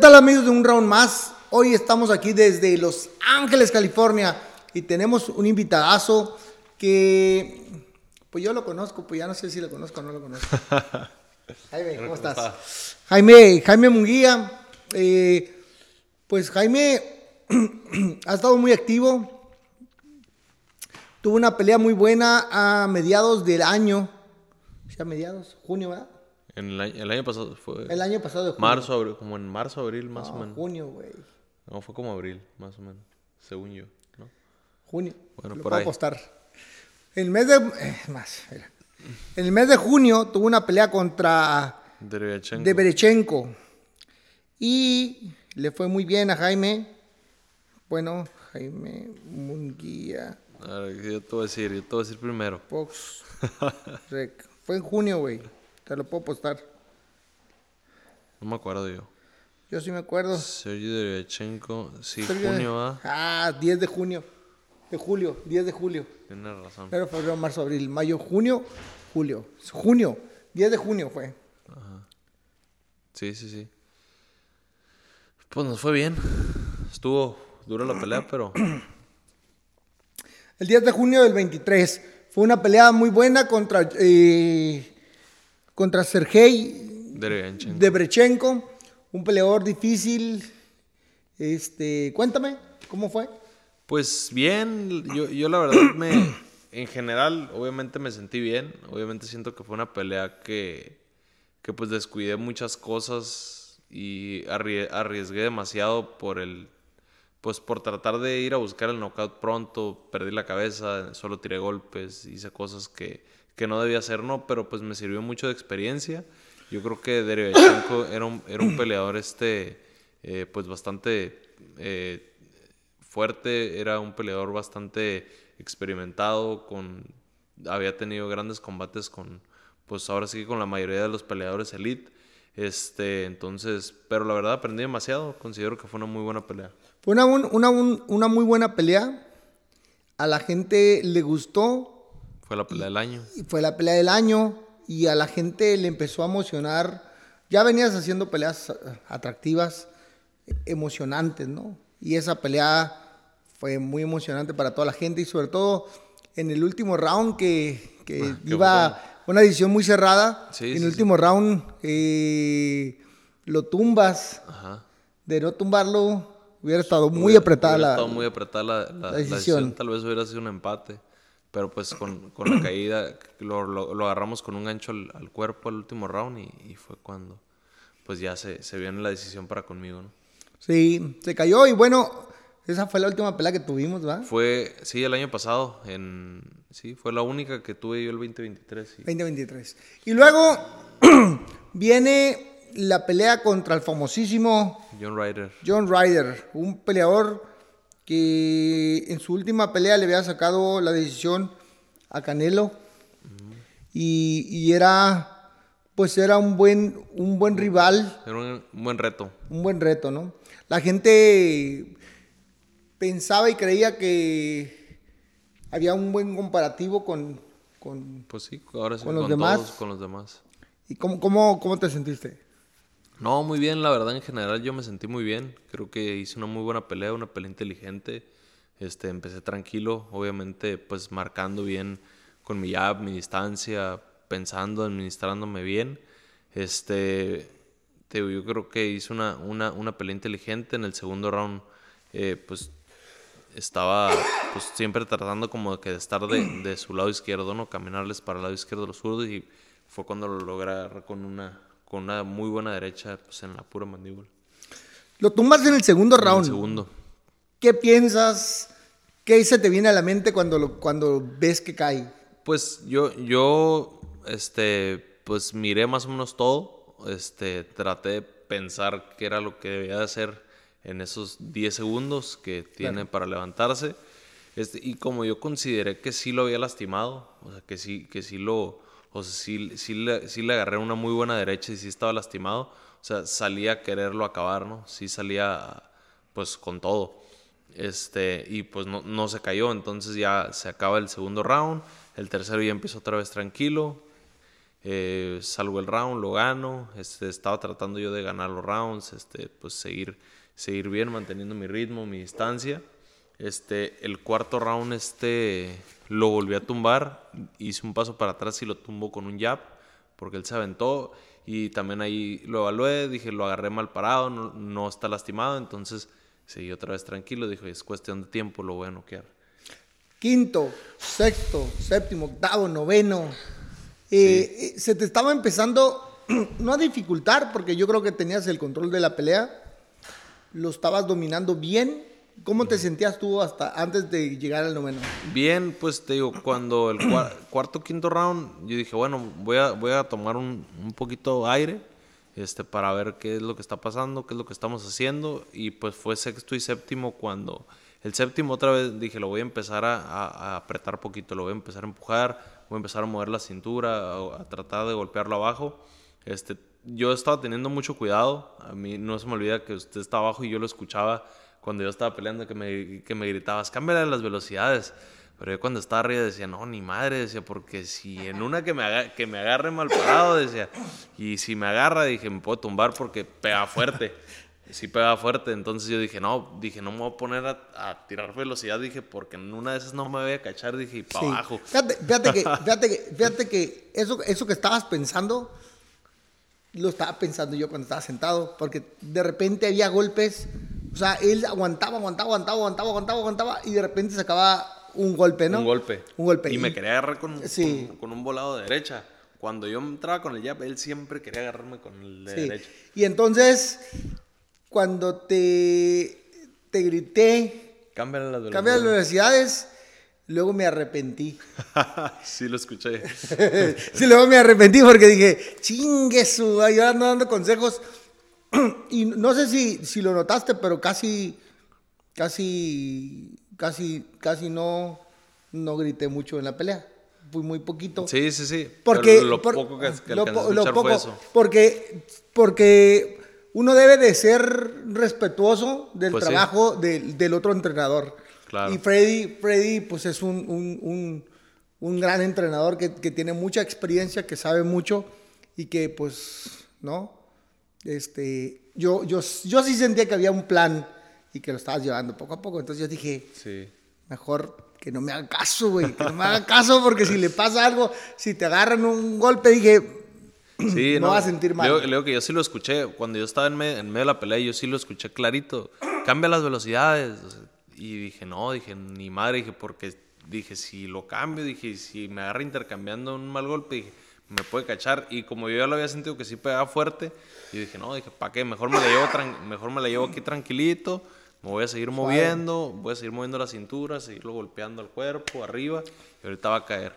¿Qué tal amigos de un round más? Hoy estamos aquí desde Los Ángeles, California y tenemos un invitadazo que pues yo lo conozco, pues ya no sé si lo conozco o no lo conozco. Jaime, ¿cómo estás? Jaime, Jaime Munguía, eh, pues Jaime ha estado muy activo, tuvo una pelea muy buena a mediados del año, a mediados, junio, ¿verdad? En el, año, el año pasado fue. El año pasado de junio. Marzo, abril, como en marzo, abril, más o menos. junio, güey. No, fue como abril, más o menos, según yo, ¿no? Junio. Bueno, por ahí. apostar. El mes de. Eh, más, mira. En el mes de junio tuvo una pelea contra. De Berechenko. Y le fue muy bien a Jaime. Bueno, Jaime Munguía. A ver, yo te voy a decir, yo te voy a decir primero. Fox. Fue en junio, güey. Te lo puedo postar. No me acuerdo yo. Yo sí me acuerdo. Sergio Derechenko. Sí, junio, ¿ah? Ah, 10 de junio. De julio, 10 de julio. Tienes razón. Pero febrero, marzo, abril, mayo, junio, julio. Junio, 10 de junio fue. Ajá. Sí, sí, sí. Pues nos fue bien. Estuvo dura la pelea, pero. El 10 de junio del 23. Fue una pelea muy buena contra, eh, contra Sergei Debrechenko, un peleador difícil. Este, cuéntame, ¿cómo fue? Pues bien, yo, yo la verdad me, en general, obviamente me sentí bien. Obviamente siento que fue una pelea que, que pues descuidé muchas cosas y arriesgué demasiado por el pues por tratar de ir a buscar el knockout pronto, perdí la cabeza, solo tiré golpes, hice cosas que, que no debía hacer, no, pero pues me sirvió mucho de experiencia. Yo creo que Derevchenko era un, era un peleador este, eh, pues bastante eh, fuerte, era un peleador bastante experimentado, con, había tenido grandes combates con, pues ahora sí con la mayoría de los peleadores elite. Este, entonces, pero la verdad aprendí demasiado, considero que fue una muy buena pelea. Fue una, una, muy buena pelea. A la gente le gustó. Fue la pelea del año. Y fue la pelea del año. Y a la gente le empezó a emocionar. Ya venías haciendo peleas atractivas, emocionantes, ¿no? Y esa pelea fue muy emocionante para toda la gente. Y sobre todo en el último round que, que ah, iba una decisión muy cerrada. en el último round eh, lo tumbas. De no tumbarlo, Hubiera estado muy apretada hubiera la, estado muy apretada la, decisión. Tal vez hubiera sido un empate. Pero pues con, con la caída lo, lo, agarramos con un gancho al, cuerpo al último round y, fue cuando pues ya se, se viene la decisión para conmigo, ¿no? Sí, se cayó y bueno, esa fue la última pelea que tuvimos, ¿va? Fue, sí, el año pasado, en, sí, fue la única que tuve yo el 2023. 2023. Y luego viene la pelea contra el famosísimo John Ryder. John Ryder, un peleador que en su última pelea le había sacado la decisión a Canelo y, era pues era un buen un buen rival. Era un, buen reto. Un buen reto, ¿no? La gente pensaba y creía que había un buen comparativo con, con, pues sí, ahora sí, con, los demás. con los demás. ¿Y cómo, cómo, cómo te sentiste? No, muy bien, la verdad en general yo me sentí muy bien. Creo que hice una muy buena pelea, una pelea inteligente. Este, empecé tranquilo, obviamente pues marcando bien con mi jab, mi distancia, pensando, administrándome bien. Este, yo creo que hice una, una, una pelea inteligente. En el segundo round, eh, pues estaba pues siempre tratando como que de estar de, de, su lado izquierdo, ¿no? Caminarles para el lado izquierdo de los zurdos y fue cuando lo logré con una con una muy buena derecha pues, en la pura mandíbula. Lo tumbas en el segundo round. En el segundo. ¿Qué piensas? ¿Qué se te viene a la mente cuando, lo, cuando ves que cae? Pues yo, yo, este, pues miré más o menos todo. Este, traté de pensar qué era lo que debía de hacer en esos 10 segundos que tiene para levantarse. Este, y como yo consideré que sí lo había lastimado, o sea, que sí, que sí lo, o sea, sí, le, sí le agarré una muy buena derecha y sí estaba lastimado. O sea, salía a quererlo acabar, ¿no? Sí salía, pues, con todo. Este, y pues no, no se cayó, entonces ya se acaba el segundo round. El tercero ya empezó otra vez tranquilo. Eh, salgo el round, lo gano. Este, estaba tratando yo de ganar los rounds, este, pues seguir, seguir bien, manteniendo mi ritmo, mi distancia. Este, el cuarto round este, lo volví a tumbar. Hice un paso para atrás y lo tumbo con un jab, porque él se aventó. Y también ahí lo evalué, dije, lo agarré mal parado, no, no está lastimado. Entonces seguí otra vez tranquilo. Dije, es cuestión de tiempo, lo voy a noquear. Quinto, sexto, séptimo, octavo, noveno. Eh, eh, se te estaba empezando, no a dificultar, porque yo creo que tenías el control de la pelea. Lo estabas dominando bien. ¿Cómo te sentías tú hasta antes de llegar al noveno? Bien, pues te digo, cuando el cua- cuarto, quinto round, yo dije, bueno, voy a, voy a tomar un, un poquito aire este, para ver qué es lo que está pasando, qué es lo que estamos haciendo. Y pues fue sexto y séptimo cuando... El séptimo otra vez dije, lo voy a empezar a, a- a apretar poquito, lo voy a empezar a empujar, voy a empezar a mover la cintura, a, a tratar de golpearlo abajo. Este, yo estaba teniendo mucho cuidado, a mí no se me olvida que usted está abajo y yo lo escuchaba cuando yo estaba peleando que me, que me gritabas, cámbiale las velocidades. Pero yo cuando estaba arriba decía, no, ni madre, decía, porque si en una que me, aga- que me agarre mal parado, decía, y si me agarra, dije, me puedo tumbar porque pega fuerte. Sí pega fuerte, entonces yo dije, no, dije, no me voy a poner a, a tirar velocidad, dije, porque en una de esas no me voy a cachar, dije, y para Sí. abajo. Fíjate, fíjate que, fíjate que, fíjate que eso, eso que estabas pensando, lo estaba pensando yo cuando estaba sentado, porque de repente había golpes, o sea, él aguantaba, aguantaba, aguantaba, aguantaba, aguantaba, aguantaba, y de repente sacaba un golpe, ¿no? Un golpe. Un golpe. Y me quería agarrar con, Sí. con, con un volado de derecha. Cuando yo entraba con el jab, él siempre quería agarrarme con el de Sí. derecha. Y entonces, cuando te, te grité, Cámbiale las cambia las velocidades. velocidades, luego me arrepentí. sí, lo escuché. sí, luego me arrepentí porque dije, chingue su, yo ando dando consejos. Y no sé si, si lo notaste, pero casi, casi, casi, casi no, no grité mucho en la pelea. Fui muy poquito. Sí, sí, sí. Porque Pero lo por- poco que, que lo alcancé a po- lo escuchar poco, fue eso. Porque, porque uno debe de ser respetuoso del Pues sí. trabajo del, del otro entrenador. Claro. Y Freddy, Freddy pues es un, un, un- un gran entrenador que, que tiene mucha experiencia, que sabe mucho y que pues, ¿no? Este, yo, yo, yo sí sentía que había un plan y que lo estabas llevando poco a poco. Entonces yo dije, Sí. Mejor que no me haga caso, güey. Que no me haga caso porque si le pasa algo, si te agarran un golpe, dije, Sí, no, no, va a sentir mal. Leo, leo que yo sí lo escuché. Cuando yo estaba en, me- en medio de la pelea, yo sí lo escuché clarito. Cambia las velocidades. Y dije, no, dije, ni madre, dije, porque dije, si lo cambio, dije, si me agarra intercambiando un mal golpe, dije, me puede cachar. Y como yo ya lo había sentido que sí pegaba fuerte, yo dije, no, dije, ¿para qué? Mejor me la llevo, mejor me la llevo aquí tranquilito. Me voy a seguir moviendo, voy a seguir moviendo la cintura, seguirlo golpeando al cuerpo, arriba, y ahorita va a caer.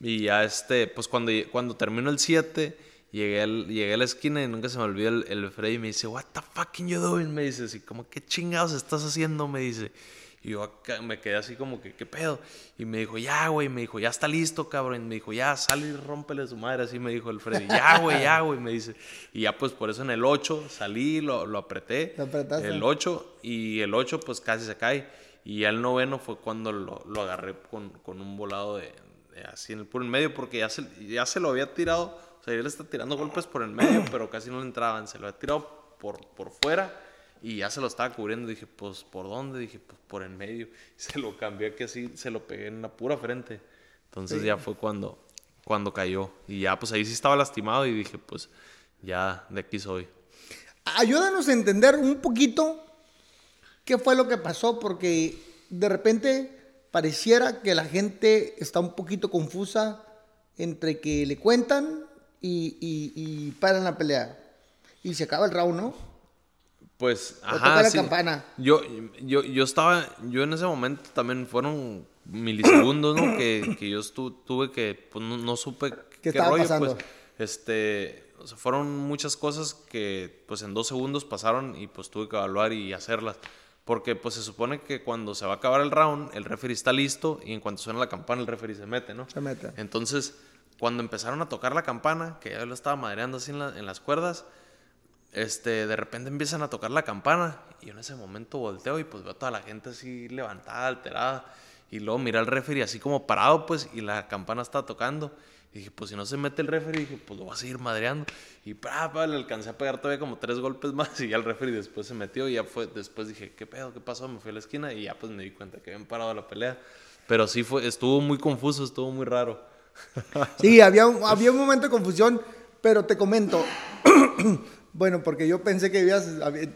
Y ya este, pues cuando, cuando terminó el 7, llegué, al- llegué a la esquina y nunca se me olvida el, el Freddy y me dice, what the fucking you doing? Me dice así, como, ¿qué chingados estás haciendo? Me dice. Y yo acá me quedé así como que, ¿qué pedo? Y me dijo, ya, güey, me dijo, ya está listo, cabrón. Me dijo, ya, sal y rómpele a su madre, así me dijo el Freddy. Ya, güey, ya, güey, me dice. Y ya, pues por eso en el 8 salí, lo, lo apreté. Lo apretaste. El 8 y el 8 pues casi se cae. Y ya el noveno fue cuando lo, lo agarré con, con un volado de, de así en el puro en medio porque ya se, ya se lo había tirado. O sea, él está tirando golpes por el medio, pero casi no le entraban. Se lo había tirado por, por fuera y ya se lo estaba cubriendo. Dije, pues, ¿por dónde? Dije, pues, por el medio. Y se lo cambié que así, se lo pegué en la pura frente. Entonces ya fue cuando, cuando cayó. Y ya, pues ahí sí estaba lastimado y dije, pues, ya de aquí soy. Ayúdanos a entender un poquito qué fue lo que pasó, porque de repente pareciera que la gente está un poquito confusa entre que le cuentan y, y, y paran la pelea. Y se acaba el round, ¿no? Pues, O ajá, toca la sí. campana. Yo, yo, yo estaba, yo en ese momento también fueron milisegundos, ¿no? Que, que yo estu- tuve que, pues no, no supe qué, estaba rollo, pasando? pues, este, o sea, fueron muchas cosas que, pues en dos segundos pasaron y pues tuve que evaluar y hacerlas. Porque pues se supone que cuando se va a acabar el round, el referee está listo y en cuanto suena la campana, el referee se mete, ¿no? Se mete. Entonces, cuando empezaron a tocar la campana, que yo lo estaba madreando así en, la- en las cuerdas, este, de repente empiezan a tocar la campana y yo en ese momento volteo y pues veo a toda la gente así levantada, alterada y luego mira al referee así como parado pues y la campana está tocando Y dije, pues si no se mete el referee, dije, pues lo va a seguir madreando. Y pa, pa, le alcancé a pegar todavía como tres golpes más y ya el referee después se metió y ya fue, después dije, ¿qué pedo? ¿Qué pasó? Me fui a la esquina y ya pues me di cuenta que habían parado la pelea. Pero sí fue, estuvo muy confuso, estuvo muy raro. Sí, había un, había un momento de confusión, pero te comento. bueno, porque yo pensé que habías,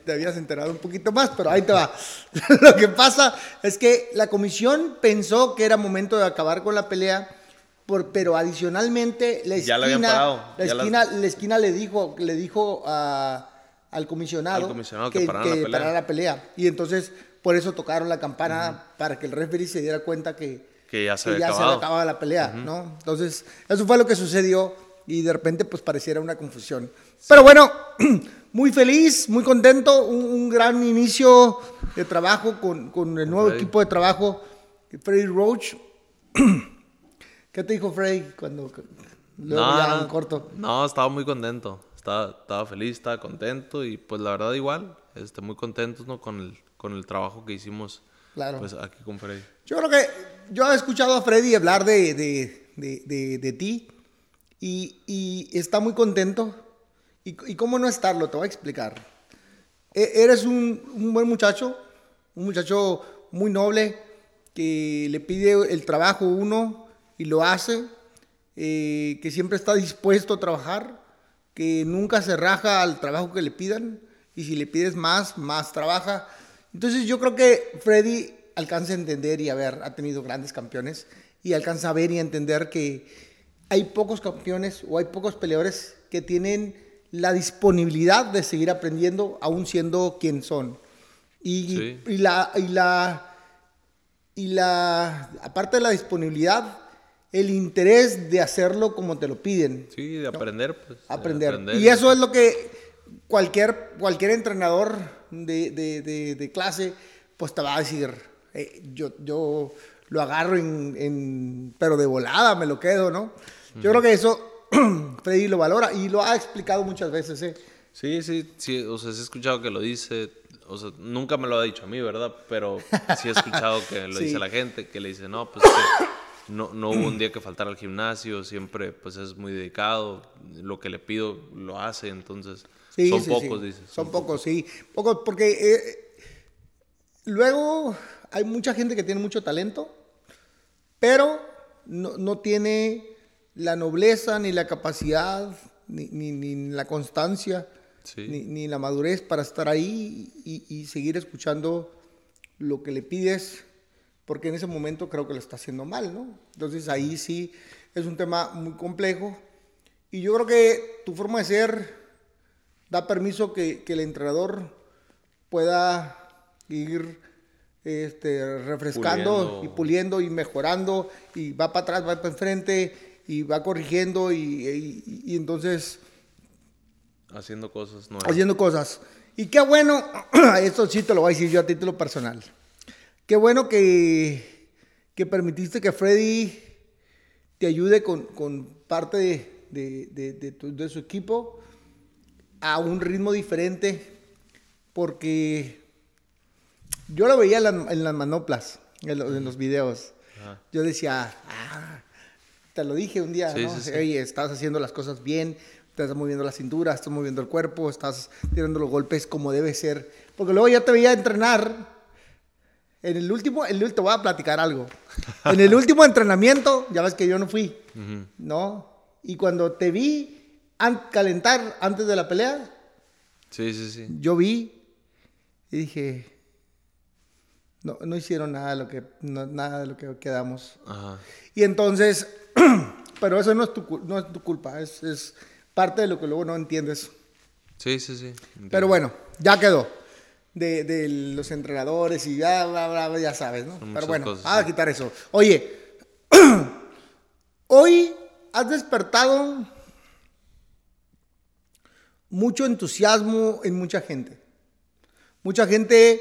te habías enterado un poquito más, pero ahí te va. Lo que pasa es que la comisión pensó que era momento de acabar con la pelea, por, pero adicionalmente la Ya la habían esquina, parado, la, la- esquina, la esquina le dijo, le dijo a- al comisionado, Al comisionado que parara la pelea. parara la pelea. Y entonces por eso tocaron la campana para que el referee se diera cuenta que, Que ya se que había ya se había acabado la pelea, ¿no? Entonces, eso fue lo que sucedió y de repente pues pareciera una confusión. Pero bueno, muy feliz, muy contento, un, un gran inicio de trabajo con, con el nuevo Freddy. equipo de trabajo, Freddy Roach. ¿Qué te dijo Freddy cuando luego No, ya en corto? no, estaba muy contento. Estaba, estaba feliz, estaba contento y pues la verdad igual, este, muy contentos ¿no? con, el, con el trabajo que hicimos Claro. pues, aquí con Freddy. Yo creo que yo he escuchado a Freddy hablar de, de, de, de- de ti y, y está muy contento. Y, y cómo no estarlo, te voy a explicar. E- eres un, un buen muchacho, un muchacho muy noble que le pide el trabajo uno y lo hace, eh, que siempre está dispuesto a trabajar, que nunca se raja al trabajo que le pidan y si le pides más, más trabaja. Entonces yo creo que Freddy alcanza a entender y a ver, ha tenido grandes campeones y alcanza a ver y a entender que hay pocos campeones o hay pocos peleadores que tienen la disponibilidad de seguir aprendiendo aún siendo quien son. Y, Sí. y la, y la, y la, aparte de la disponibilidad, el interés de hacerlo como te lo piden. Sí, de aprender, pues. de Aprender. Y eso es lo que cualquier, cualquier entrenador de, de- de- de clase, pues te va a decir, "Eh, yo, yo lo agarro en, en- pero de volada me lo quedo, ¿no? Yo creo que eso Freddy lo valora y lo ha explicado muchas veces, ¿eh? Sí, sí, sí, o sea, sí he escuchado que lo dice, o sea, nunca me lo ha dicho a mí, ¿verdad? Pero sí he escuchado que lo Sí. dice la gente, que le dice, no, pues que no, no hubo un día que faltara al gimnasio, siempre pues es muy dedicado, lo que le pido lo hace, entonces Sí, son sí, pocos, dices. Son pocos, sí. Pocos, porque eh, luego hay mucha gente que tiene mucho talento, pero no, no tiene la nobleza, ni la capacidad, ni, ni- ni la constancia, Sí. ni, ni la madurez para estar ahí y, y seguir escuchando lo que le pides, porque en ese momento creo que lo está haciendo mal, ¿no? Entonces ahí sí es un tema muy complejo. Y yo creo que tu forma de ser da permiso que, que el entrenador pueda ir este, refrescando Puliendo. y puliendo y mejorando y va para atrás, va para enfrente y va corrigiendo y, y- y entonces Haciendo cosas nuevas. haciendo cosas. Y qué bueno, esto sí te lo voy a decir yo a título personal. Qué bueno que, que permitiste que Freddy te ayude con, con parte de, de- de- de tu- de su equipo a un ritmo diferente, porque yo lo veía en, la- en las manoplas, en, lo- en los videos. Ajá. Yo decía, ah, te lo dije un día, Sí, ¿no? sí, sí. Oye, estás haciendo las cosas bien, estás moviendo la cintura, estás moviendo el cuerpo, estás tirando los golpes como debe ser. Porque luego ya te veía entrenar. En el último, el, te voy a platicar algo. En el último entrenamiento, ya ves que yo no fui. ¿no? Y cuando te vi an- calentar antes de la pelea, Sí, sí, sí. yo vi y dije, no, no hicieron nada de lo que, no- nada de lo que quedamos. Ajá. Y entonces, pero eso no es tu, no es tu culpa, es, es parte de lo que luego no entiendes. Sí, sí, sí. entiendo. Pero bueno, ya quedó. De, de los entrenadores y ya, bla, bla, ya sabes, ¿no? Son Pero bueno, cosas, a quitar eso. Oye, hoy has despertado mucho entusiasmo en mucha gente. Mucha gente,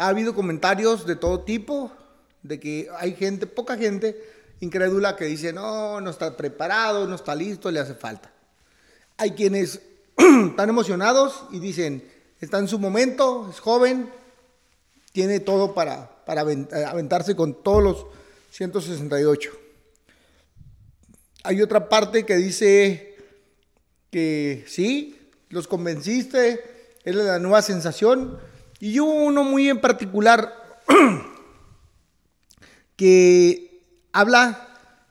ha habido comentarios de todo tipo, de que hay gente, poca gente incrédula que dice, no, no está preparado, no está listo, le hace falta. Hay quienes están emocionados y dicen, está en su momento, es joven, tiene todo para, para eh, aventarse con todos los 168. hay otra parte que dice que sí, los convenciste, es la nueva sensación. Y hubo uno muy en particular que habla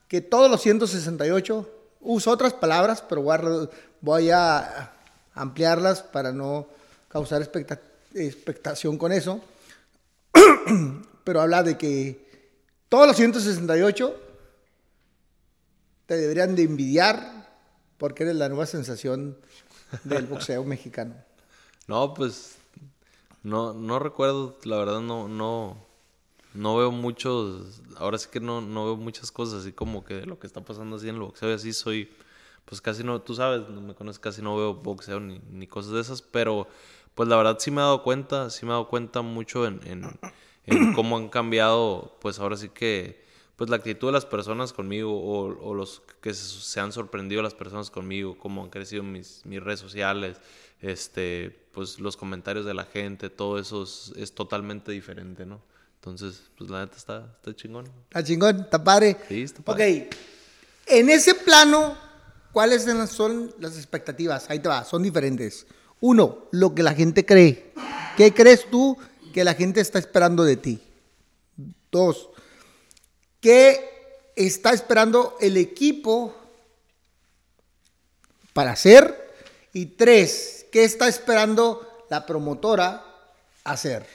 que todos los 168, uso otras palabras, pero voy a, ampliarlas para no causar expectación con eso. pero habla de que todos los 168 te deberían de envidiar porque eres la nueva sensación del boxeo mexicano. No, pues no, no recuerdo, la verdad no, no, no veo muchos, ahora sí que no, no veo muchas cosas así como que de lo que está pasando así en el boxeo y así soy, pues casi no, tú sabes, no me conoces, casi no veo boxeo ni, ni cosas de esas, pero pues la verdad sí me he dado cuenta, sí me he dado cuenta mucho en, en, en cómo han cambiado, pues ahora sí que, pues la actitud de las personas conmigo o, o los que se, han sorprendido las personas conmigo, cómo han crecido mis, mis redes sociales, este, pues los comentarios de la gente, todo eso es, totalmente diferente, ¿no? Entonces, pues la neta está, está chingón. Está chingón, está padre. Sí, está padre. Ok, en ese plano, ¿cuáles son las expectativas? Ahí te va, son diferentes. Uno, lo que la gente cree. ¿Qué crees tú que la gente está esperando de ti? Dos, ¿qué está esperando el equipo para hacer? Y tres, ¿qué está esperando la promotora hacer?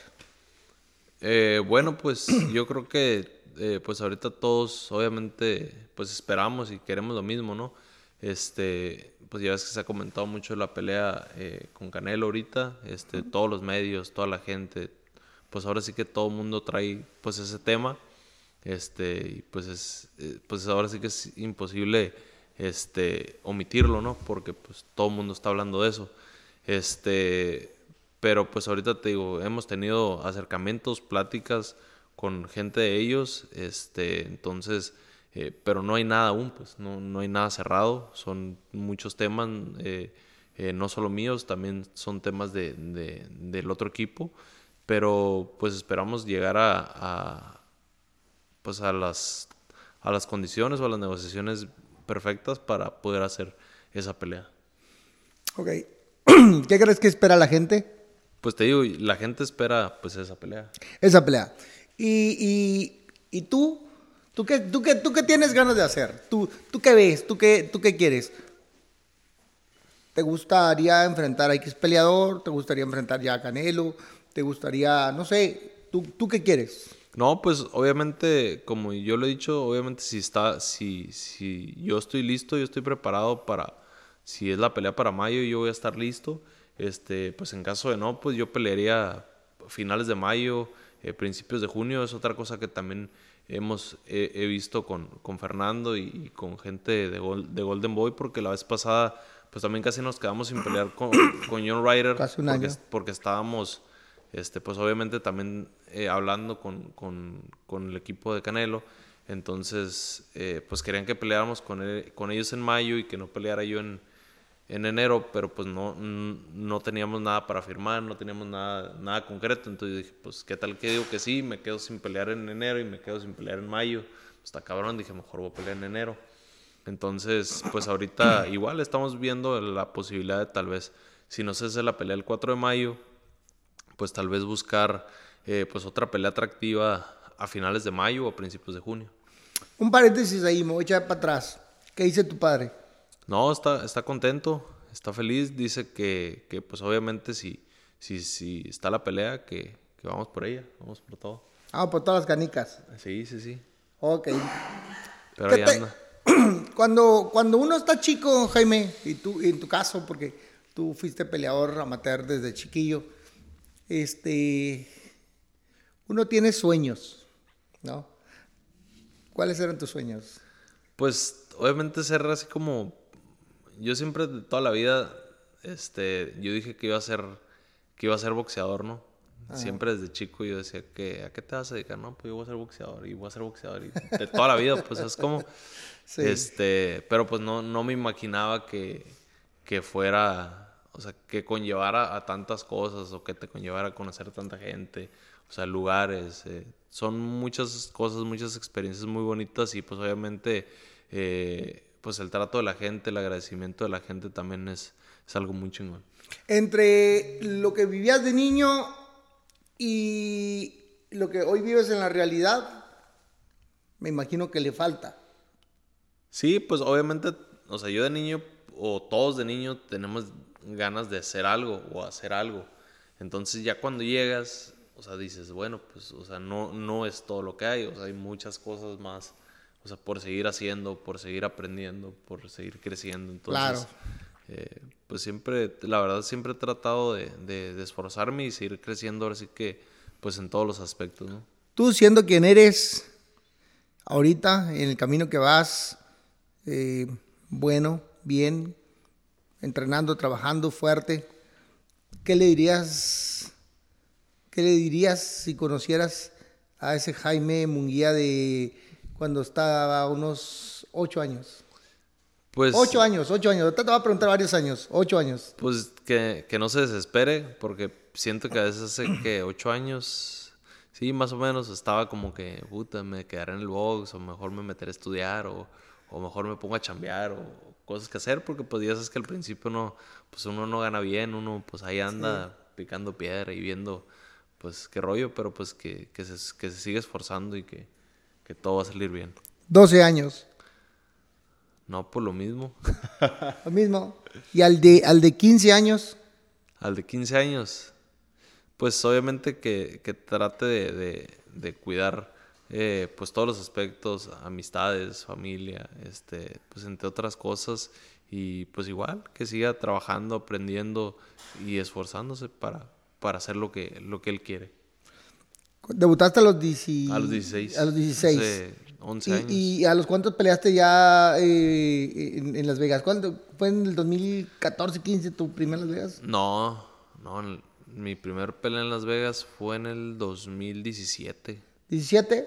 Eh, bueno, pues yo creo que eh, pues ahorita todos obviamente pues esperamos y queremos lo mismo, ¿no? Este, pues ya ves que se ha comentado mucho la pelea eh, con Canelo ahorita, este, todos los medios, toda la gente, pues ahora sí que todo el mundo trae pues ese tema, este, y pues es, pues ahora sí que es imposible este, omitirlo, ¿no? Porque pues todo el mundo está hablando de eso. Este, pero pues ahorita te digo, hemos tenido acercamientos, pláticas con gente de ellos, este, entonces, eh, pero no hay nada aún, pues no, no hay nada cerrado, son muchos temas, eh, eh, no solo míos, también son temas de, del otro equipo, pero pues esperamos llegar a, a, pues a las, a las condiciones o a las negociaciones perfectas para poder hacer esa pelea. Ok. ¿Qué crees que espera la gente? Pues te digo, la gente espera pues esa pelea. Esa pelea. ¿Y, y, tú? ¿Tú qué, tú, qué, ¿Tú qué tienes ganas de hacer? ¿Tú, tú qué ves? ¿Tú qué, ¿Tú qué quieres? ¿Te gustaría enfrentar a X peleador? ¿Te gustaría enfrentar ya a Canelo? ¿Te gustaría, no sé, ¿tú, tú qué quieres? No, pues obviamente, como yo lo he dicho, obviamente si está, si, si yo estoy listo, yo estoy preparado para, si es la pelea para mayo, yo voy a estar listo. Este, pues en caso de no, pues yo pelearía finales de mayo, eh, principios de junio. Es otra cosa que también hemos he visto con, con Fernando y, con gente de, de, Golden Boy, porque la vez pasada, pues también casi nos quedamos sin pelear con, con John Ryder. Casi un porque, año. porque estábamos este, pues obviamente también eh, hablando con, con, con, el equipo de Canelo. Entonces, eh, pues querían que peleáramos con, con ellos en mayo y que no peleara yo en, en enero, pero pues no, no teníamos nada para firmar, no teníamos nada, nada concreto. Entonces dije, pues qué tal que digo que sí, me quedo sin pelear en enero y me quedo sin pelear en mayo. Pues cabrón, dije, mejor voy a pelear en enero. Entonces, pues ahorita igual estamos viendo la posibilidad de tal vez, si no se hace la pelea el 4 de mayo, pues tal vez buscar eh, pues otra pelea atractiva a finales de mayo o a principios de junio. Un paréntesis ahí, me voy a echar para atrás. ¿Qué dice tu padre? No, está, está contento, está feliz, dice que, que pues obviamente si, si, si está la pelea, que, que, vamos por ella, vamos por todo. Ah, por todas las canicas. Sí, sí, sí. Ok. Pero ahí anda. Cuando, cuando uno está chico, Jaime, y tú, en tu caso, porque tú fuiste peleador amateur desde chiquillo, este, uno tiene sueños, ¿no? ¿Cuáles eran tus sueños? Pues obviamente ser así como, yo siempre de toda la vida, este, yo dije que iba a ser, que iba a ser boxeador, ¿no? Siempre desde chico yo decía que, ¿a qué te vas a dedicar? No, pues yo voy a ser boxeador y voy a ser boxeador. Y de toda la vida, pues es como, este, pero pues no, no me imaginaba que, que fuera o sea, que conllevara a tantas cosas o que te conllevara a conocer a tanta gente, o sea, lugares. Eh, son muchas cosas, muchas experiencias muy bonitas y pues obviamente, eh, pues el trato de la gente, el agradecimiento de la gente también es, es algo muy chingón. Entre lo que vivías de niño y lo que hoy vives en la realidad, me imagino que le falta. Sí, pues obviamente, o sea, yo de niño, o todos de niño, tenemos ganas de hacer algo o hacer algo. Entonces ya cuando llegas, o sea, dices, bueno, pues, o sea, no, no es todo lo que hay, o sea, hay muchas cosas más, o sea, por seguir haciendo, por seguir aprendiendo, por seguir creciendo. Entonces, eh, pues siempre, la verdad, siempre he tratado de, de, esforzarme y seguir creciendo, ahora sí que, pues en todos los aspectos, ¿no? Tú siendo quien eres ahorita, en el camino que vas, eh, bueno, bien, entrenando, trabajando fuerte, ¿qué le dirías? ¿Qué le dirías si conocieras a ese Jaime Munguía de cuando estaba unos ocho años? Pues, ocho años, ocho años. Te voy a preguntar varios años. Ocho años. Pues que, que no se desespere, porque siento que a veces hace que ocho años, sí, más o menos, estaba como que, puta, me quedaré en el box, o mejor me meteré a estudiar, o, o mejor me pongo a chambear, o cosas que hacer, porque pues ya sabes que al principio no, pues uno no gana bien, uno pues ahí anda picando piedra y viendo pues qué rollo, pero pues que, que, se, que se sigue esforzando y que, que todo va a salir bien. 12 años. No, pues lo mismo. lo mismo. ¿Y al de, al de 15 años? Al de 15 años. Pues obviamente que, que trate de, de, de cuidar eh, pues todos los aspectos, amistades, familia, este, pues entre otras cosas. Y pues igual, que siga trabajando, aprendiendo y esforzándose para, para hacer lo que, lo que él quiere. ¿Debutaste a los, a los 16? A los 16. 11 años. ¿Y, a los cuántos peleaste ya eh, en, Las Vegas? ¿Cuándo? ¿Fue en el 2014, 15 tu primer Las Vegas? No, no, mi primer pelea en Las Vegas fue en el 2017. ¿17?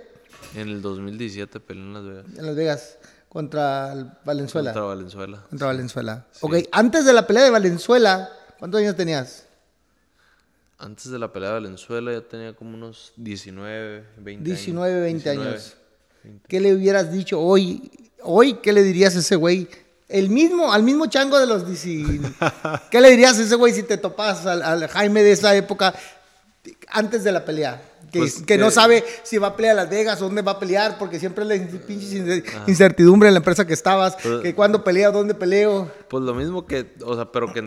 En el 2017 peleé en Las Vegas. En Las Vegas. Contra Valenzuela. Contra Valenzuela. Contra Valenzuela. Ok, antes de la pelea de Valenzuela, ¿cuántos años tenías? Antes de la pelea de Valenzuela ya tenía como unos 19, 20 19, 20 años. ¿Qué le hubieras dicho hoy? Hoy, ¿qué le dirías a ese güey? El mismo, al mismo chango de los 19. ¿Qué le dirías a ese güey si te topas al, Jaime de esa época antes de la pelea? Que, pues, que, no sabe si va a pelear a Las Vegas o dónde va a pelear, porque siempre la pinche incertidumbre en la empresa que estabas, pues, que cuándo pelea, dónde peleo. Pues lo mismo que, o sea, pero que,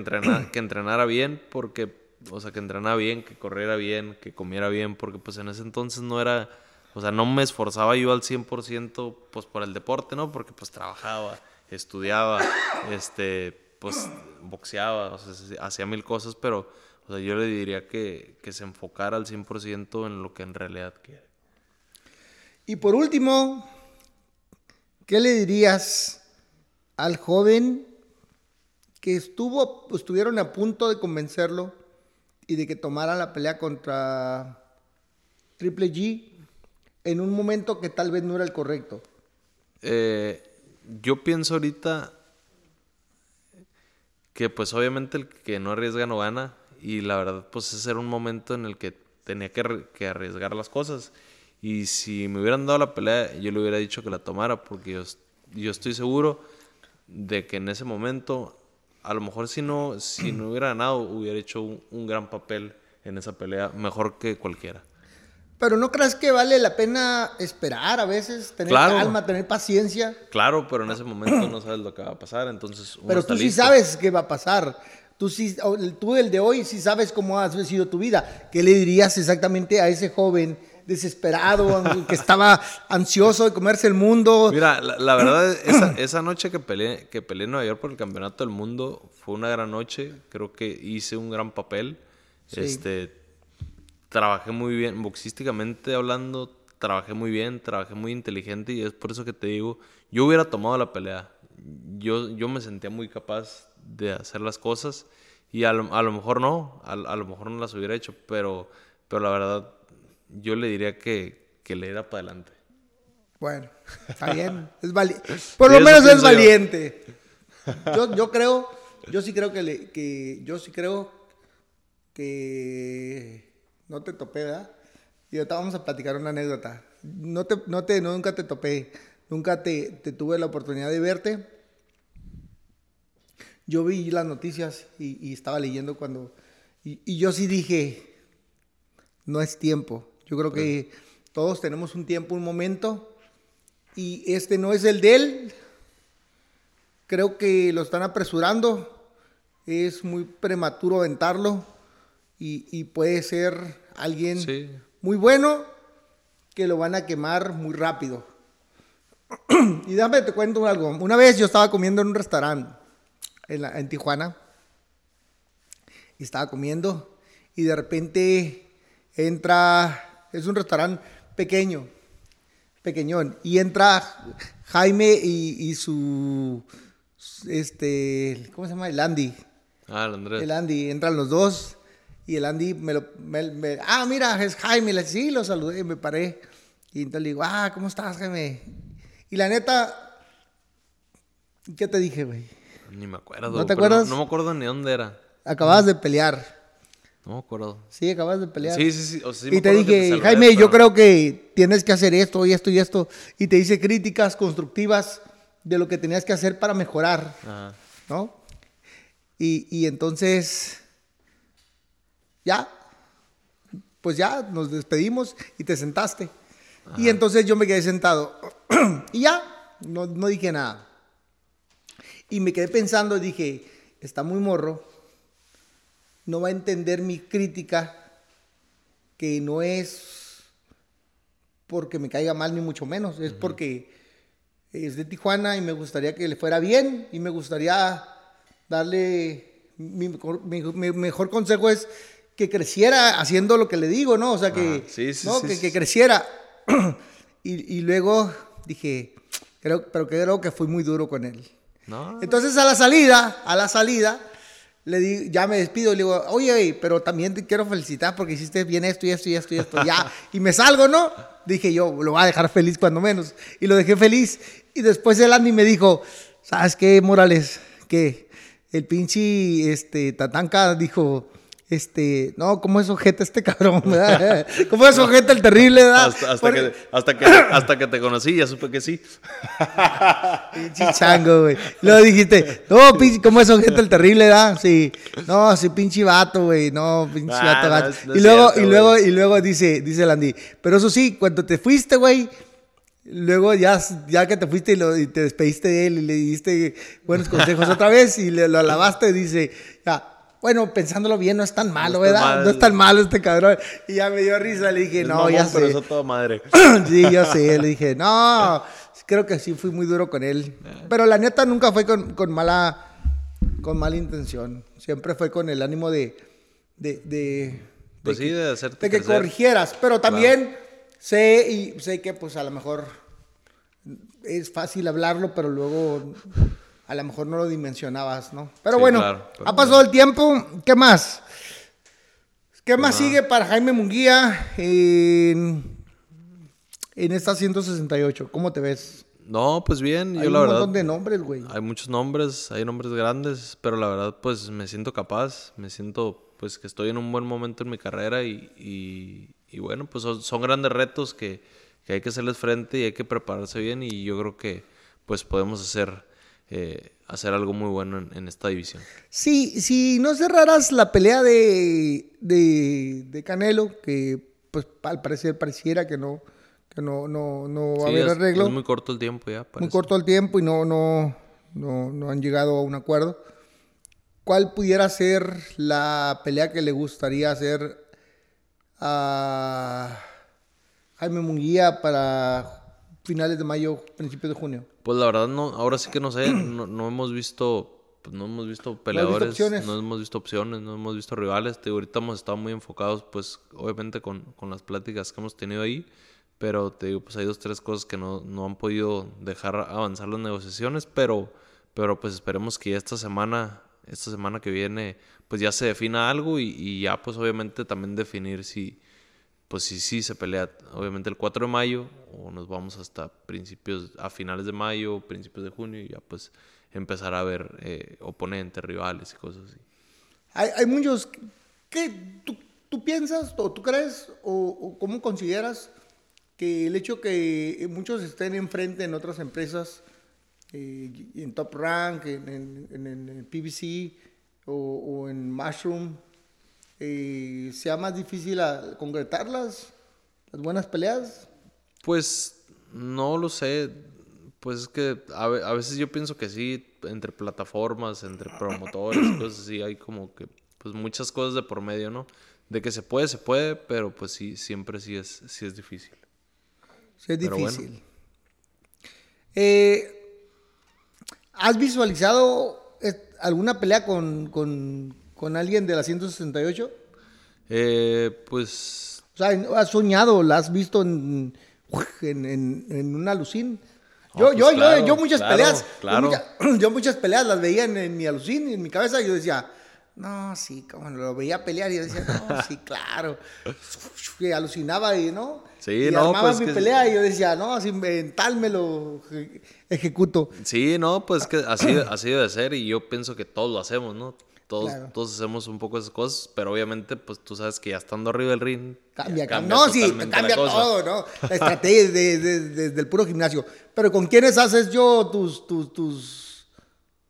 que entrenara bien, porque, o sea, que entrenara bien, que corriera bien, que comiera bien, porque pues en ese entonces no era, o sea, no me esforzaba yo al 100% pues por el deporte, ¿no? Porque pues trabajaba, estudiaba, este, pues boxeaba, o sea, hacía mil cosas, pero o sea, yo le diría que, se enfocara al 100% en lo que en realidad quiere. Y por último, ¿qué le dirías al joven que estuvo, estuvieron a punto de convencerlo y de que tomara la pelea contra Triple G en un momento que tal vez no era el correcto? Eh, yo pienso ahorita que pues obviamente el que no arriesga no gana y la verdad pues ese era un momento en el que tenía que, arriesgar las cosas y si me hubieran dado la pelea yo le hubiera dicho que la tomara porque yo, yo estoy seguro de que en ese momento a lo mejor si no, si no hubiera ganado hubiera hecho un, gran papel en esa pelea mejor que cualquiera. Pero ¿no crees que vale la pena esperar a veces, tener calma, tener paciencia? Claro, pero en ese momento no sabes lo que va a pasar, entonces... pero tú sí sabes qué va a pasar. Tú, sí, tú el de hoy sí sabes cómo ha sido tu vida. ¿Qué le dirías exactamente a ese joven desesperado, que estaba ansioso de comerse el mundo? Mira, la, verdad, esa, esa, noche que peleé, que peleé en Nueva York por el Campeonato del Mundo fue una gran noche. Creo que hice un gran papel. Este, trabajé muy bien, boxísticamente hablando, trabajé muy bien, trabajé muy inteligente y es por eso que te digo, yo hubiera tomado la pelea. Yo, yo me sentía muy capaz de hacer las cosas y a lo, a lo mejor no, a, a, lo mejor no las hubiera hecho, pero, pero la verdad yo le diría que, que le diera para adelante. Bueno, está bien, es valiente. Por lo menos es valiente. Yo. yo, creo, yo sí creo que, le, que, yo sí creo que no te topé, ¿verdad? Y ahorita vamos a platicar una anécdota. No te, no te, nunca te topé, nunca te, te tuve la oportunidad de verte yo vi las noticias y, estaba leyendo cuando... Y, yo sí dije, no es tiempo. Yo creo que todos tenemos un tiempo, un momento, y este no es el de él. Creo que lo están apresurando. Es muy prematuro aventarlo y, puede ser alguien muy bueno que lo van a quemar muy rápido. y déjame te cuento algo. Una vez yo estaba comiendo en un restaurante en, Tijuana y estaba comiendo y de repente entra, es un restaurante pequeño, pequeñón, y entra Jaime y, su, este, ¿cómo se llama? El Andy. Ah, el Andrés. El Andy, entran los dos y el Andy me lo, ah, mira, es Jaime, le, sí, lo saludé, me paré. Y entonces le digo, ah, ¿cómo estás, Jaime? Y la neta, ¿qué te dije, güey? Ni me acuerdo. ¿No te acuerdas? No, me acuerdo ni dónde era. Acababas de pelear. No me acuerdo. Sí, acabas de pelear. Sí, sí, sí. y te dije, Jaime, yo creo que tienes que hacer esto y esto y esto. Y te hice críticas constructivas de lo que tenías que hacer para mejorar. Ajá. ¿No? Y, y entonces, ya, pues ya, nos despedimos y te sentaste. Y entonces yo me quedé sentado. y ya, no, no dije nada. Y me quedé pensando dije, está muy morro, no va a entender mi crítica, que no es porque me caiga mal ni mucho menos, es porque es de Tijuana y me gustaría que le fuera bien y me gustaría darle, mi mejor, consejo es que creciera haciendo lo que le digo, ¿no? O sea, que, que, creciera. y, y, luego dije, creo, pero creo que fui muy duro con él. Entonces a la salida, a la salida, le di, ya me despido, le digo, oye, pero también te quiero felicitar porque hiciste bien esto y esto y esto y esto, ya, y me salgo, ¿no? Dije yo, lo voy a dejar feliz cuando menos, y lo dejé feliz, y después el Andy me dijo, ¿sabes qué, Morales? Que el pinche, este, Tatanka dijo, este, no, ¿cómo es ojete este cabrón? ¿verdad? ¿Cómo es ojete el terrible? ¿verdad? Hasta, que, hasta, que, hasta que te conocí, ya supe que sí. pinche chango, güey. Luego dijiste, no, pinche, ¿cómo es ojete el terrible? ¿verdad? Sí, no, sí, pinche vato, güey, no, pinche vato, vato. y, luego, y, luego, y luego dice, dice Landy, pero eso sí, cuando te fuiste, güey, Luego ya, ya que te fuiste y, lo, y, te despediste de él y le diste buenos consejos otra vez y le, lo alabaste, dice, ya, bueno, pensándolo bien, no es tan malo, ¿verdad? No es tan malo este cabrón. Y ya me dio risa, le dije, no, ya sé. Pero eso todo madre. sí, yo sé, le dije, no, creo que sí fui muy duro con él. Eh. Pero la neta nunca fue con, mala con mala intención. Siempre fue con el ánimo de... de, de pues sí, de hacerte De que corrigieras. Pero también sé y sé que pues a lo mejor es fácil hablarlo, pero luego a lo mejor no lo dimensionabas, ¿no? Pero bueno, ha pasado el tiempo, ¿qué más? ¿Qué más pues sigue para Jaime Munguía en, en esta 168? ¿Cómo te ves? No, pues bien, yo la verdad. Hay un montón de nombres, güey. Hay muchos nombres, hay nombres grandes, pero la verdad, pues me siento capaz, me siento, pues que estoy en un buen momento en mi carrera y, y, bueno, pues son, grandes retos que, que, hay que hacerles frente y hay que prepararse bien y yo creo que, pues podemos hacer eh, hacer algo muy bueno en, esta división. Sí, si no cerraras la pelea de, de, Canelo, que pues al parecer pareciera que no, que no, no, no va a haber arreglo. Es muy corto el tiempo ya. Muy corto el tiempo y no, no, no, no han llegado a un acuerdo. ¿Cuál pudiera ser la pelea que le gustaría hacer a Jaime Munguía para finales de mayo, principios de junio? Pues la verdad no, ahora sí que no sé, no, hemos visto, pues no hemos visto peleadores, no, hemos visto opciones, no hemos visto rivales. Te ahorita hemos estado muy enfocados, pues obviamente con, con, las pláticas que hemos tenido ahí, pero te digo, pues hay dos tres cosas que no, no han podido dejar avanzar las negociaciones, pero, pero pues esperemos que esta semana, esta semana que viene, pues ya se defina algo y, y ya pues obviamente también definir si pues sí, sí se pelea obviamente el 4 de mayo o nos vamos hasta principios, a finales de mayo, principios de junio y ya pues empezar a ver eh, oponentes, rivales y cosas así. Hay, hay muchos, ¿qué tú, tú, piensas o tú crees o, cómo consideras que el hecho que muchos estén enfrente en otras empresas eh, en Top Rank, en, en, en- en PBC o, o en Mushroom, eh, sea más difícil a- concretarlas, las buenas peleas. Pues no lo sé. Pues es que a, ve- a veces yo pienso que sí, entre plataformas, entre promotores, cosas así, hay como que pues muchas cosas de por medio, ¿no? De que se puede, se puede, pero pues sí, siempre sí es, sí es difícil. Sí, es Pero bueno. difícil. Eh, ¿Has visualizado eh, alguna pelea con, con, con alguien de la 168? Eh, pues O sea, ¿has soñado? ¿La has visto en, en, en- en una alucín? Yo, pues yo, yo, claro, yo muchas claro, peleas, claro. Yo, mucha- yo muchas peleas las veía en, en mi alucín, en mi cabeza, y yo decía, no, sí, como lo veía pelear, y yo decía, no, sí, claro. Y alucinaba y, ¿no? Sí, y no, armaba pues mi que- pelea y yo decía, no, así en tal me lo eje- ejecuto. sí, no, pues que así, así debe ser y yo pienso que todos lo hacemos, ¿no? Todos, Claro. todos hacemos un poco esas cosas, pero obviamente pues tú sabes que ya estando arriba del ring Cambia, cambia. No, sí, cambia todo, ¿no? La estrategia de- de- de- desde el puro gimnasio. Pero ¿con quiénes haces yo tus, tus, tus...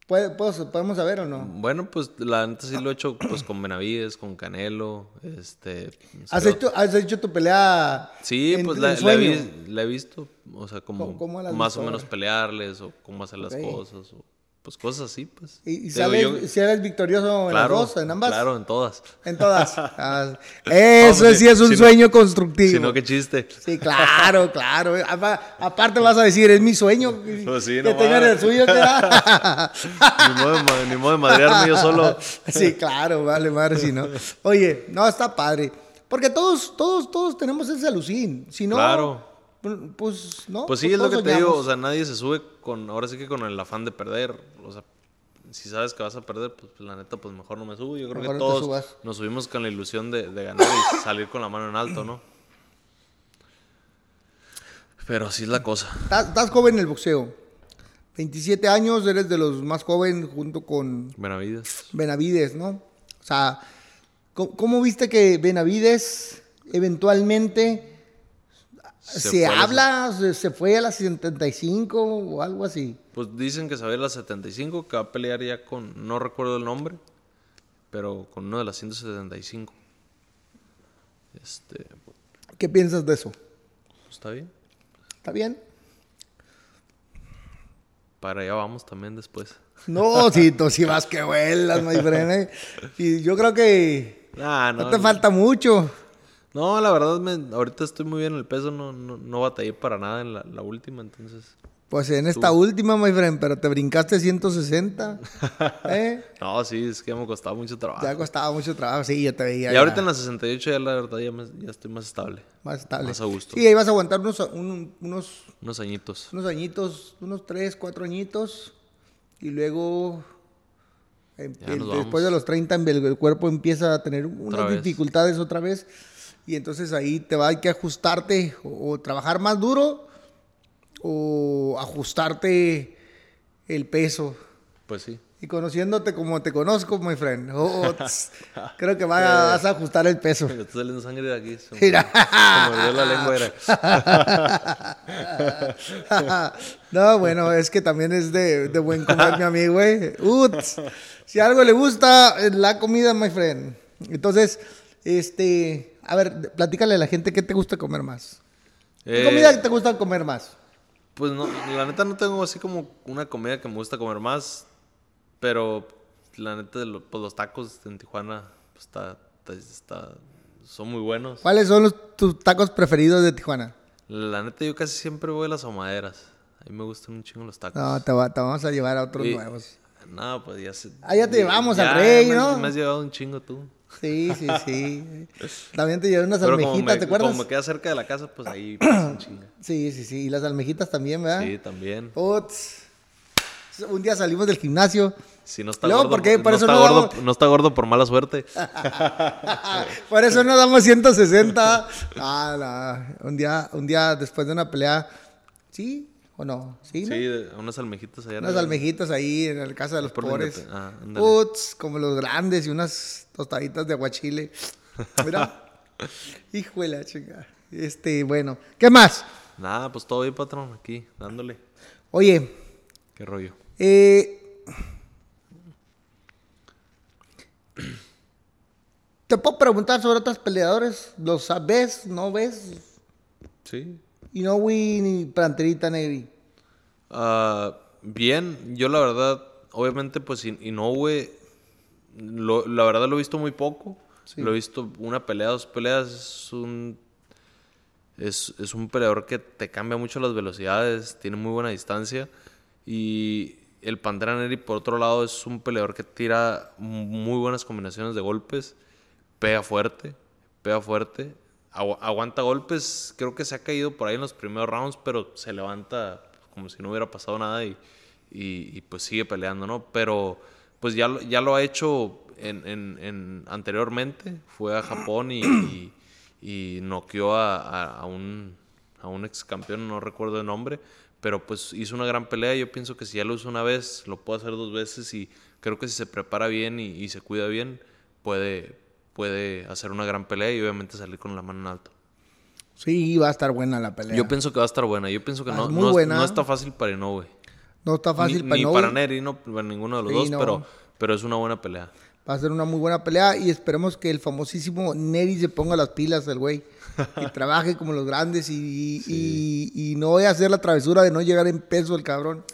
¿Puede- puedo- ¿Podemos saber o no? Bueno, pues la neta sí lo he hecho pues con Benavides, con Canelo, este... ¿Has hecho, has hecho tu pelea Sí, en- pues la, la he, la visto, o sea, como ¿Cómo- cómo la has más visto o menos pelearles o cómo hacer las Ok. cosas, o, pues cosas así, pues. ¿Y, y Digo, sales, yo- si eres victorioso en claro, las dos, en ambas? Claro, en todas. En todas. Ah, eso sí es un sueño constructivo. Si no, qué chiste. Sí, claro, claro. Apa- Aparte vas a decir, es mi sueño. Pues sí, que no tengan el suyo. que ni, modo de, ma- ni modo de madrearme yo solo. Sí, claro, vale, madre, si no. Oye, no, está padre. Porque todos, todos, todos tenemos ese alucín. Si no, Claro. Pues, no. Pues sí, es lo que te digo, o sea, nadie se sube con, ahora sí que con el afán de perder, o sea, si sabes que vas a perder, pues, pues, la neta, pues mejor no me subo. Yo creo Mejor que todos nos subimos con la ilusión de, de ganar y salir con la mano en alto, ¿no? Pero así es la cosa. Estás, estás joven en el boxeo. 27 años, eres de los más jóvenes junto con Benavides. Benavides, ¿no? O sea, ¿cómo, cómo viste que Benavides eventualmente se, habla, se, se fue a las 75 o algo así? Pues dicen que se va a ir a las 75, que va a pelear ya con, no recuerdo el nombre, pero con uno de las 175. Este, pues, ¿Qué piensas de eso? está bien. ¿Está bien? Para allá vamos también después. No, si tú sí vas que vuelas, my friend. ¿eh? Y yo creo que no, no, te falta mucho. No, la verdad, me- ahorita estoy muy bien en el peso, no, no, no batallé para nada en la, la última, entonces... Pues en esta última, my friend, pero te brincaste 160. ¿eh? No, sí, es que me costaba mucho trabajo. Ya costaba mucho trabajo, sí, yo te veía. y ya ahorita en la 68 ya la verdad ya, me- ya estoy más estable. Más estable. más a gusto. Sí, ahí vas a aguantar unos, un- unos, Unos añitos. unos añitos, unos tres, cuatro añitos. Y luego, em- el- después de los 30, el, el cuerpo empieza a tener unas vez. dificultades otra vez. Y entonces ahí te va a que ajustarte o, o trabajar más duro o ajustarte el peso. Pues sí. Y conociéndote como te conozco, my friend, oh, oh, tss, creo que vas a ajustar el peso. Me está saliendo sangre de aquí. Se me, Mira. se me la lengua. Era. no, bueno, es que también es de, de buen comer, mi amigo, güey. Uts. Si algo le gusta, la comida, my friend. Entonces, este, a ver, platícale a la gente qué te gusta comer más. ¿Qué Eh, comida te gusta comer más? Pues no, la neta no tengo así como una comida que me gusta comer más, pero la neta pues los tacos en Tijuana pues, está, está- son muy buenos. ¿Cuáles son los, tus tacos preferidos de Tijuana? La neta yo casi siempre voy a las ahumaderas. A mí me gustan un chingo los tacos. No, te, va- te vamos a llevar a otros Y- nuevos. No, pues ya se... Ah, ya te llevamos al ya rey, me- ¿no? Me has llevado un chingo tú. Sí, sí, sí. También te llevé unas Pero almejitas, me, ¿te acuerdas? como me queda cerca de la casa, pues ahí. Sí, sí, sí. Y las almejitas también, ¿verdad? Sí, también. Uts. Un día salimos del gimnasio. Si no está Luego, gordo, ¿por qué? Por no, eso está no gordo, damos- no está gordo por mala suerte. Por eso nos damos 160. Ah, no. Un día, un día después de una pelea. ¿Sí o no? Sí, ¿no? Sí, de- unas almejitas allá. Unas almejitas ahí en la casa de los pobres. ah. Uts, como los grandes y unas tostaditas de aguachile. Mira. Hijo de la chica. Este, bueno. ¿Qué más? Nada, pues todo bien, patrón, aquí, dándole. Oye, ¿Qué rollo? Eh, te puedo preguntar sobre otros peleadores. ¿Los ves? ¿No ves? Sí. Inoue ni Planterita Negri. Ah, bien, yo la verdad, obviamente, pues In- Inoue, lo- la verdad lo he visto muy poco. Sí. Lo he visto una pelea, dos peleas. Es un, es, es un peleador que te cambia mucho las velocidades, tiene muy buena distancia. Y el Pantera Neri, por otro lado, es un peleador que tira muy buenas combinaciones de golpes, pega fuerte, pega fuerte, agu- aguanta golpes. Creo que se ha caído por ahí en los primeros rounds, pero se levanta como si no hubiera pasado nada y, y- y, pues sigue peleando, ¿no? Pero pues ya, ya lo ha hecho en, en- en- anteriormente, fue a Japón y, y, y noqueó a, a- a un, a un ex campeón, no recuerdo el nombre, pero pues hizo una gran pelea. Yo pienso que si ya lo hizo una vez, lo puede hacer dos veces y creo que si se prepara bien y, y se cuida bien, puede, puede hacer una gran pelea y obviamente salir con la mano en alto. Sí, va a estar buena la pelea. Yo pienso que va a estar buena. Yo pienso que Ah, no, no, está fácil para Inoue. no está fácil ni, para ni Inoue. para Neri, no para ninguno de los Sí, dos, no. pero, pero es una buena pelea. Va a ser una muy buena pelea y esperemos que el famosísimo Neri se ponga las pilas, el güey. Y trabaje como los grandes y, y- y no vaya a hacer la travesura de no llegar en peso el cabrón.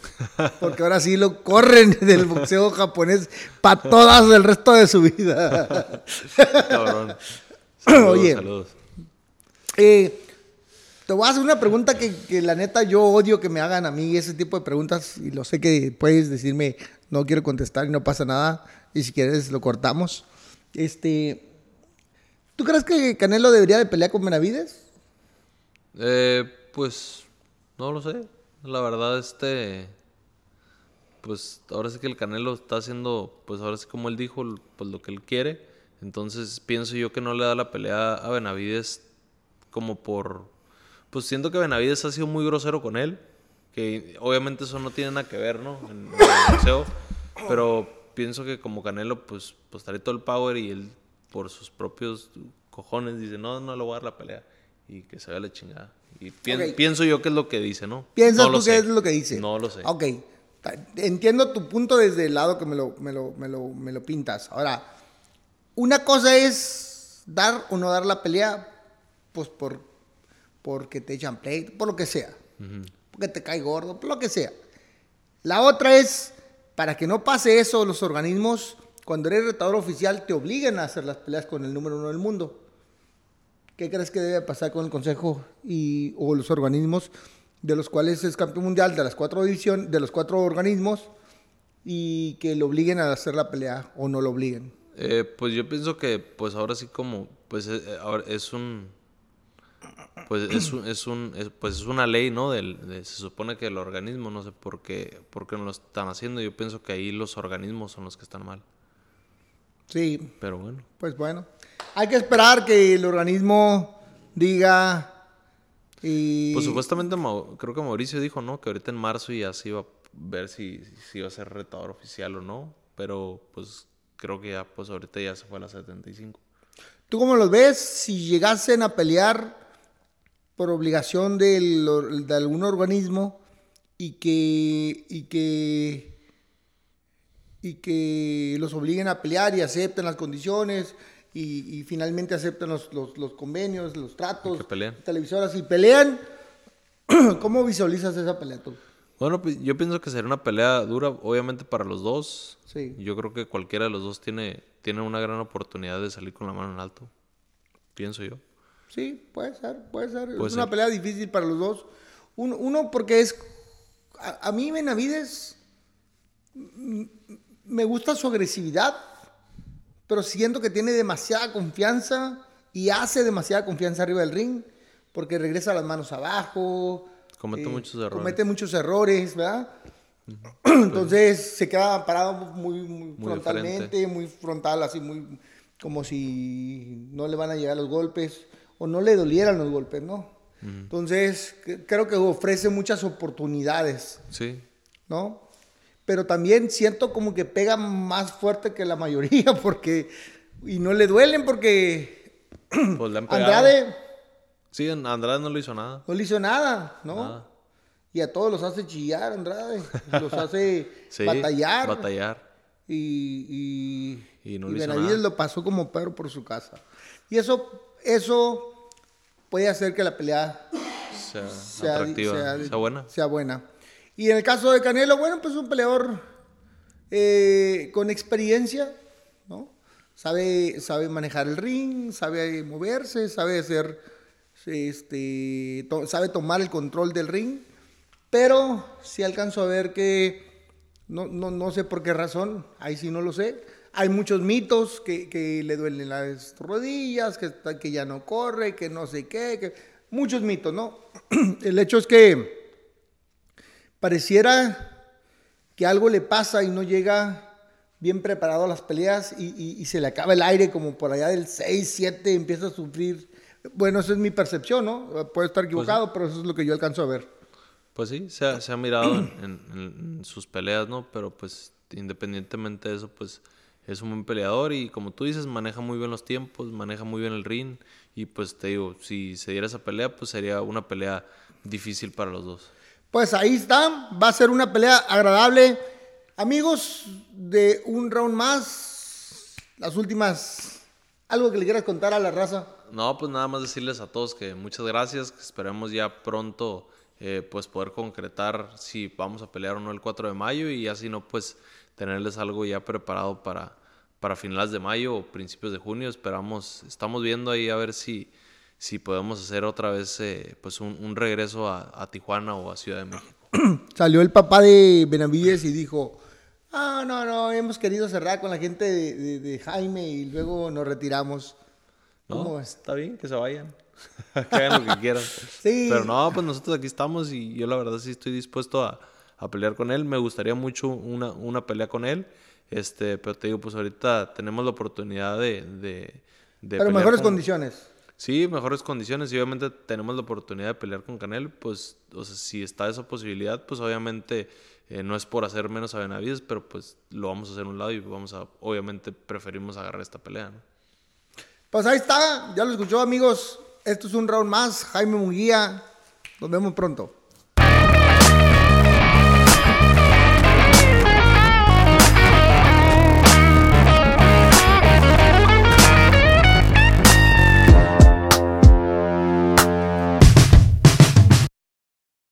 Porque ahora sí lo corren del boxeo japonés para todas el resto de su vida. Cabrón. Saludos, Oye. saludos. Eh, te voy a hacer una pregunta que, que la neta yo odio que me hagan a mí ese tipo de preguntas y lo sé que puedes decirme no quiero contestar y no pasa nada y si quieres lo cortamos. Este, ¿tú crees que Canelo debería de pelear con Benavides? Eh, pues no lo sé. La verdad, este. Pues ahora sí que el Canelo está haciendo, pues ahora sí como él dijo, pues lo que él quiere. Entonces pienso yo que no le da la pelea a Benavides como por. Pues siento que Benavides ha sido muy grosero con él. Que obviamente eso no tiene nada que ver, ¿no? En, el boxeo. Pero pienso que como Canelo, pues, pues trae todo el power y él por sus propios cojones dice, no, no le voy a dar la pelea. Y que se vea la chingada. Y pienso yo que es lo que dice, ¿no? ¿Piensas No tú que sé. es lo que dice? No lo sé. Ok, entiendo tu punto desde el lado que me lo, me lo, me lo, me lo pintas. Ahora, una cosa es dar o no dar la pelea, pues por porque te echan play, por lo que sea. Porque te cae gordo, por lo que sea. La otra es, para que no pase eso, los organismos, cuando eres retador oficial, te obligan a hacer las peleas con el número uno del mundo. ¿Qué crees que debe pasar con el Consejo y, o los organismos de los cuales es campeón mundial de las cuatro divisiones, de los cuatro organismos y que lo obliguen a hacer la pelea o no lo obliguen? Eh, pues yo pienso que, pues ahora sí como, pues eh, es un, pues es es un, es- pues es una ley, ¿no? Del, de- se supone que el organismo, no sé por qué, por qué no lo están haciendo. Yo pienso que ahí los organismos son los que están mal. Sí, Pero bueno, pues bueno. Hay que esperar que el organismo diga y... pues supuestamente creo que Mauricio dijo, ¿no? Que ahorita en marzo ya se iba a ver si, si iba a ser retador oficial o no. Pero pues creo que ya, pues ahorita ya se fue a las 75. ¿Tú cómo los ves si llegasen a pelear por obligación del de algún organismo y que, y que y que los obliguen a pelear y acepten las condiciones y, y finalmente acepten los, los- los convenios, los tratos, televisoras y pelean? ¿Cómo visualizas esa pelea tú? Bueno, pues yo pienso que sería una pelea dura, obviamente para los dos. Sí. Yo creo que cualquiera de los dos tiene, tiene una gran oportunidad de salir con la mano en alto. Pienso yo. Sí, puede ser, puede ser. Puede es una pelea difícil para los dos. Uno, uno porque es... A, a mí Benavides me gusta su agresividad, pero siento que tiene demasiada confianza y hace demasiada confianza arriba del ring, porque regresa las manos abajo. Comete eh, muchos errores. Comete muchos errores, ¿verdad? Entonces se queda parado muy, muy Muy de frontalmente, muy frontal, así muy como si no le van a llegar los golpes o no le dolieran los golpes, ¿no? Entonces creo que ofrece muchas oportunidades, Sí. ¿no? Pero también siento como que pega más fuerte que la mayoría porque y no le duelen porque Pues le han. Andrade Sí, Andrade no le hizo nada. no le hizo nada, ¿no? Nada. y a todos los hace chillar, Andrade. Los hace Sí, batallar. Batallar. Y, y, Y no y lo pasó como perro por su casa. Y eso, eso puede hacer que la pelea Sea, sea, atractiva, sea, sea- buena. sea buena. Y en el caso de Canelo, bueno, pues un peleador eh, con experiencia, ¿no? Sabe, sabe manejar el ring, sabe moverse, sabe hacer, este, to- sabe tomar el control del ring, pero sí alcanzo a ver que, no, no, no sé por qué razón, ahí sí no lo sé, hay muchos mitos que, que le duelen las rodillas, que, que ya no corre, que no sé qué, que, muchos mitos, ¿no? El hecho es que pareciera que algo le pasa y no llega bien preparado a las peleas y, y- y se le acaba el aire como por allá del 6, 7, empieza a sufrir. Bueno, esa es mi percepción, ¿no? Puedo estar equivocado, pero eso es lo que yo alcanzo a ver. Pues sí, se ha, se ha mirado en, en- en sus peleas, ¿no? Pero pues independientemente de eso, pues es un buen peleador y como tú dices, maneja muy bien los tiempos, maneja muy bien el ring y pues te digo, si se diera esa pelea, pues sería una pelea difícil para los dos. Pues ahí está, va a ser una pelea agradable. Amigos, de un round más, las últimas, algo que le quieras contar a la raza. No, pues nada más decirles a todos que muchas gracias, que esperemos ya pronto eh, pues poder concretar si vamos a pelear o no el 4 de mayo y así no pues tenerles algo ya preparado para, para finales de mayo o principios de junio. Esperamos, estamos viendo ahí a ver si, si podemos hacer otra vez eh, pues un, un regreso a, a Tijuana o a Ciudad de México. Salió el papá de Benavides y dijo, ah, no, no, hemos querido cerrar con la gente de, de- de Jaime y luego nos retiramos. No, ¿Cómo está bien que se vayan. que hagan lo que quieran. Sí. Pero no, pues nosotros aquí estamos y yo la verdad sí estoy dispuesto a, a pelear con él. Me gustaría mucho una, una pelea con él. Este, pero te digo, pues ahorita tenemos la oportunidad de, de, de Pero mejores con- condiciones. Sí, mejores condiciones y obviamente tenemos la oportunidad de pelear con Canel, pues, o sea, si está esa posibilidad, pues obviamente eh, no es por hacer menos a Benavides, pero pues lo vamos a hacer a un lado y vamos a, obviamente preferimos agarrar esta pelea, ¿no? Pues ahí está, ya lo escuchó amigos. Esto es un round más. Jaime Munguía. Nos vemos pronto.